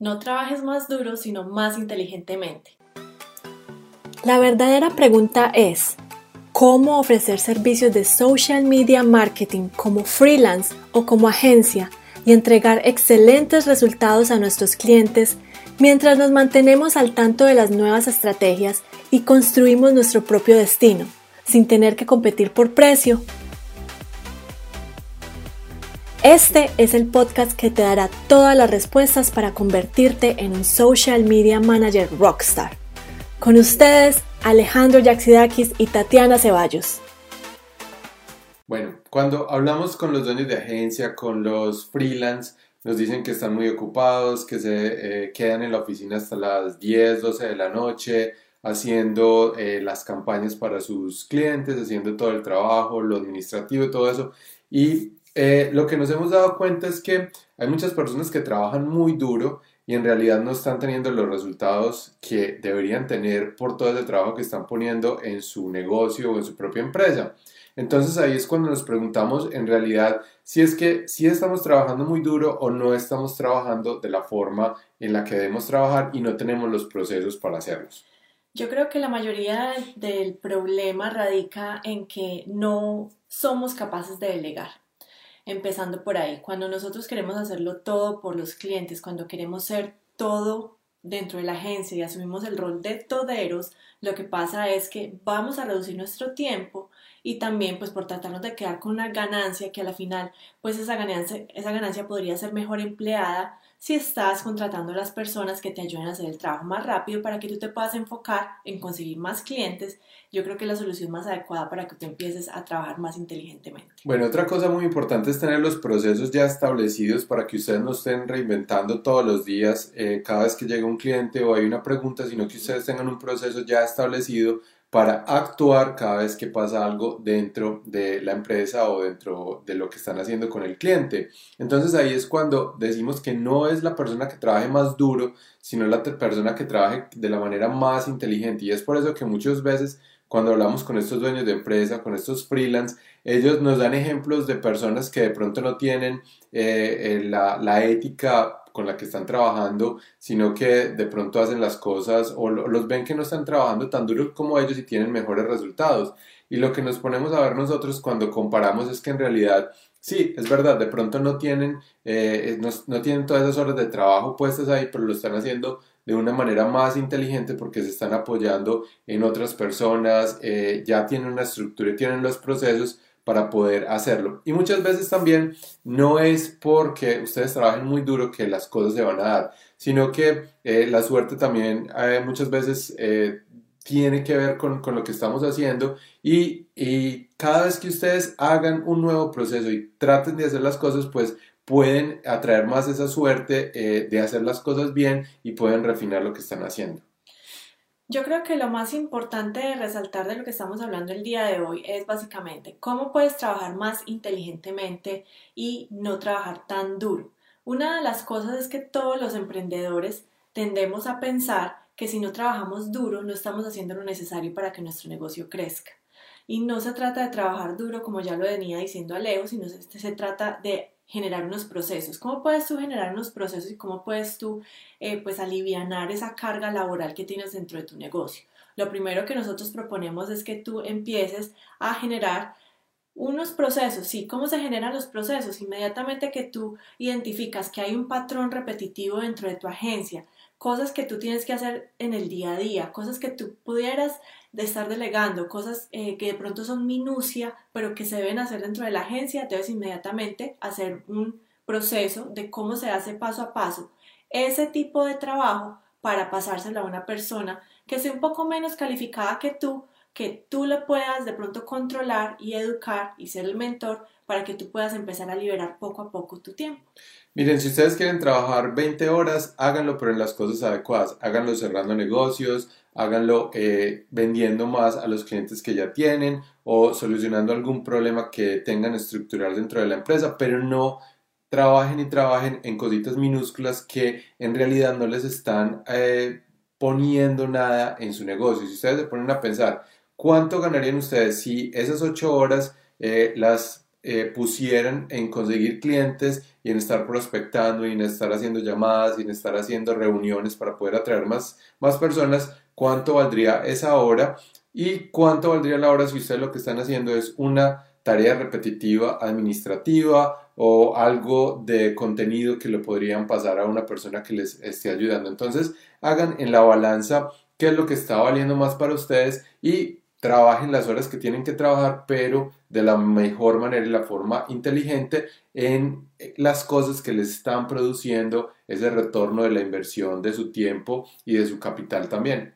No trabajes más duro, sino más inteligentemente. La verdadera pregunta es, ¿cómo ofrecer servicios de social media marketing como freelance o como agencia y entregar excelentes resultados a nuestros clientes mientras nos mantenemos al tanto de las nuevas estrategias y construimos nuestro propio destino, sin tener que competir por precio? Este es el podcast que te dará todas las respuestas para convertirte en un social media manager rockstar. Con ustedes, Alejandro Yaxidakis y Tatiana Ceballos. Bueno, cuando hablamos con los dueños de agencia, con los freelance, nos dicen que están muy ocupados, que se eh, quedan en la oficina hasta las 10, 12 de la noche, haciendo eh, las campañas para sus clientes, haciendo todo el trabajo, lo administrativo y todo eso. Y eh, lo que nos hemos dado cuenta es que hay muchas personas que trabajan muy duro y en realidad no están teniendo los resultados que deberían tener por todo ese trabajo que están poniendo en su negocio o en su propia empresa. Entonces ahí es cuando nos preguntamos en realidad si es que si estamos trabajando muy duro o no estamos trabajando de la forma en la que debemos trabajar y no tenemos los procesos para hacerlos. Yo creo que la mayoría del problema radica en que no somos capaces de delegar empezando por ahí. Cuando nosotros queremos hacerlo todo por los clientes, cuando queremos ser todo dentro de la agencia y asumimos el rol de toderos, lo que pasa es que vamos a reducir nuestro tiempo y también pues por tratarnos de quedar con una ganancia que a la final pues esa ganancia, esa ganancia podría ser mejor empleada si estás contratando a las personas que te ayuden a hacer el trabajo más rápido para que tú te puedas enfocar en conseguir más clientes, yo creo que es la solución más adecuada para que tú empieces a trabajar más inteligentemente. Bueno, otra cosa muy importante es tener los procesos ya establecidos para que ustedes no estén reinventando todos los días eh, cada vez que llega un cliente o hay una pregunta, sino que ustedes tengan un proceso ya establecido para actuar cada vez que pasa algo dentro de la empresa o dentro de lo que están haciendo con el cliente. Entonces ahí es cuando decimos que no es la persona que trabaje más duro, sino la persona que trabaje de la manera más inteligente. Y es por eso que muchas veces cuando hablamos con estos dueños de empresa, con estos freelance, ellos nos dan ejemplos de personas que de pronto no tienen eh, eh, la, la ética con la que están trabajando, sino que de pronto hacen las cosas o los ven que no están trabajando tan duro como ellos y tienen mejores resultados. Y lo que nos ponemos a ver nosotros cuando comparamos es que en realidad, sí, es verdad, de pronto no tienen, eh, no, tienen todas esas horas de trabajo puestas ahí, pero lo están haciendo de una manera más inteligente porque se están apoyando en otras personas, eh, ya tienen una estructura y tienen los procesos para poder hacerlo. Y muchas veces también no es porque ustedes trabajen muy duro que las cosas se van a dar, sino que eh, la suerte también eh, muchas veces eh, tiene que ver con, con, lo que estamos haciendo y, y, cada vez que ustedes hagan un nuevo proceso y traten de hacer las cosas, pues pueden atraer más esa suerte de hacer las cosas bien y pueden refinar lo que están haciendo. Yo creo que lo más importante de resaltar de lo que estamos hablando el día de hoy es básicamente cómo puedes trabajar más inteligentemente y no trabajar tan duro. Una de las cosas es que todos los emprendedores tendemos a pensar que si no trabajamos duro no estamos haciendo lo necesario para que nuestro negocio crezca. Y no se trata de trabajar duro como ya lo venía diciendo Alejo, sino se, se trata de generar unos procesos. ¿Cómo puedes tú generar unos procesos y cómo puedes tú eh, pues alivianar esa carga laboral que tienes dentro de tu negocio? Lo primero que nosotros proponemos es que tú empieces a generar unos procesos, sí, ¿cómo se generan los procesos? Inmediatamente que tú identificas que hay un patrón repetitivo dentro de tu agencia, cosas que tú tienes que hacer en el día a día, cosas que tú pudieras de estar delegando, cosas eh, que de pronto son minucia, pero que se deben hacer dentro de la agencia, debes inmediatamente hacer un proceso de cómo se hace paso a paso ese tipo de trabajo para pasárselo a una persona que sea un poco menos calificada que tú, que tú le puedas de pronto controlar y educar y ser el mentor para que tú puedas empezar a liberar poco a poco tu tiempo. Miren, si ustedes quieren trabajar 20 horas, háganlo pero en las cosas adecuadas. Háganlo cerrando negocios, háganlo eh, vendiendo más a los clientes que ya tienen o solucionando algún problema que tengan estructural dentro de la empresa, pero no trabajen y trabajen en cositas minúsculas que en realidad no les están eh, poniendo nada en su negocio. Si ustedes se ponen a pensar, ¿cuánto ganarían ustedes si esas 8 horas eh, las eh, pusieran en conseguir clientes y en estar prospectando y en estar haciendo llamadas y en estar haciendo reuniones para poder atraer más, más personas, ¿cuánto valdría esa hora? ¿Y cuánto valdría la hora si ustedes lo que están haciendo es una tarea repetitiva administrativa o algo de contenido que le podrían pasar a una persona que les esté ayudando? Entonces, hagan en la balanza qué es lo que está valiendo más para ustedes y trabajen las horas que tienen que trabajar, pero de la mejor manera y la forma inteligente en las cosas que les están produciendo ese retorno de la inversión de su tiempo y de su capital también.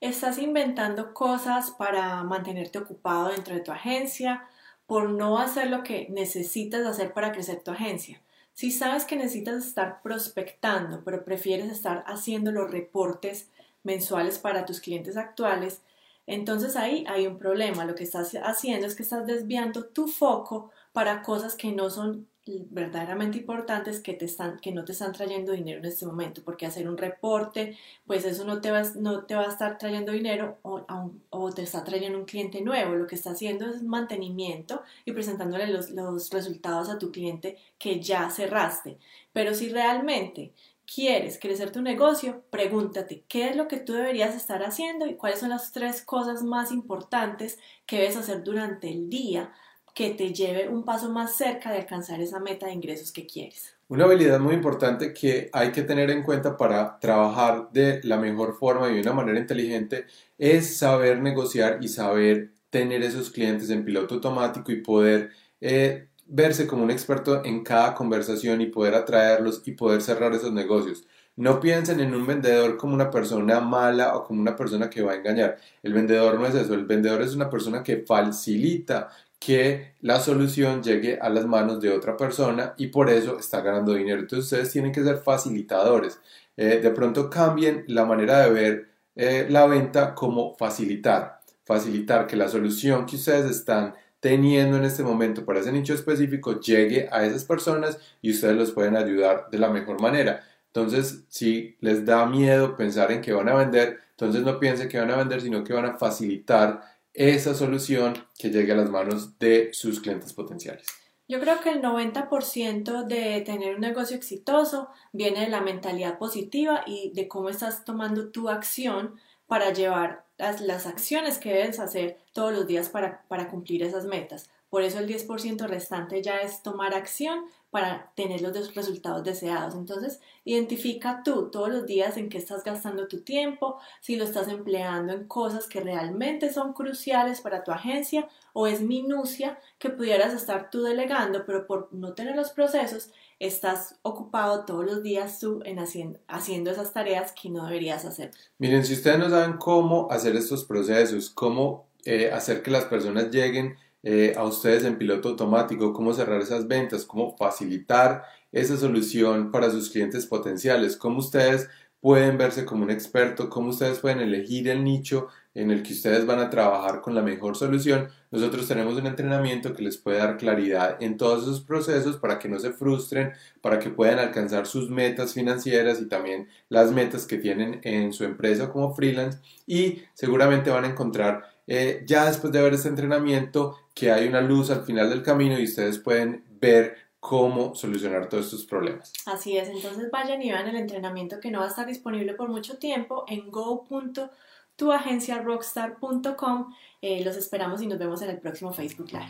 Estás inventando cosas para mantenerte ocupado dentro de tu agencia, por no hacer lo que necesitas hacer para crecer tu agencia. Si sabes que necesitas estar prospectando, pero prefieres estar haciendo los reportes mensuales para tus clientes actuales, entonces ahí hay un problema. Lo que estás haciendo es que estás desviando tu foco para cosas que no son verdaderamente importantes que, te están, que no te están trayendo dinero en este momento, porque hacer un reporte, pues eso no te va, no te va a estar trayendo dinero o, te está trayendo un cliente nuevo, lo que está haciendo es mantenimiento y presentándole los resultados a tu cliente que ya cerraste. Pero si realmente quieres crecer tu negocio, pregúntate qué es lo que tú deberías estar haciendo y cuáles son las tres cosas más importantes que debes hacer durante el día que te lleve un paso más cerca de alcanzar esa meta de ingresos que quieres. Una habilidad muy importante que hay que tener en cuenta para trabajar de la mejor forma y de una manera inteligente es saber negociar y saber tener esos clientes en piloto automático y poder eh, verse como un experto en cada conversación y poder atraerlos y poder cerrar esos negocios. No piensen en un vendedor como una persona mala o como una persona que va a engañar. El vendedor no es eso, el vendedor es una persona que facilita que la solución llegue a las manos de otra persona y por eso está ganando dinero. Entonces ustedes tienen que ser facilitadores. Eh, de pronto cambien la manera de ver eh, la venta como facilitar. Facilitar que la solución que ustedes están teniendo en este momento para ese nicho específico llegue a esas personas y ustedes los pueden ayudar de la mejor manera. Entonces, si les da miedo pensar en que van a vender, entonces no piensen que van a vender, sino que van a facilitar esa solución que llegue a las manos de sus clientes potenciales. Yo creo que el 90% de tener un negocio exitoso viene de la mentalidad positiva y de cómo estás tomando tu acción para llevar las, acciones que debes hacer todos los días para, para cumplir esas metas. Por eso el 10% restante ya es tomar acción para tener los resultados deseados. Entonces, identifica tú todos los días en qué estás gastando tu tiempo, si lo estás empleando en cosas que realmente son cruciales para tu agencia o es minucia que pudieras estar tú delegando, pero por no tener los procesos, estás ocupado todos los días tú en haciendo, haciendo esas tareas que no deberías hacer. Miren, si ustedes no saben cómo hacer estos procesos, cómo eh, hacer que las personas lleguen eh, a ustedes en piloto automático, cómo cerrar esas ventas, cómo facilitar esa solución para sus clientes potenciales, cómo ustedes pueden verse como un experto, cómo ustedes pueden elegir el nicho en el que ustedes van a trabajar con la mejor solución. Nosotros tenemos un entrenamiento que les puede dar claridad en todos esos procesos para que no se frustren, para que puedan alcanzar sus metas financieras y también las metas que tienen en su empresa como freelance. Y seguramente van a encontrar eh, ya después de ver este entrenamiento que hay una luz al final del camino y ustedes pueden ver cómo solucionar todos estos problemas. Así es, entonces vayan y vean el entrenamiento que no va a estar disponible por mucho tiempo en go.tuagenciarockstar.com. Eh, los esperamos y nos vemos en el próximo Facebook Live.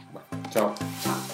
chao. Chao.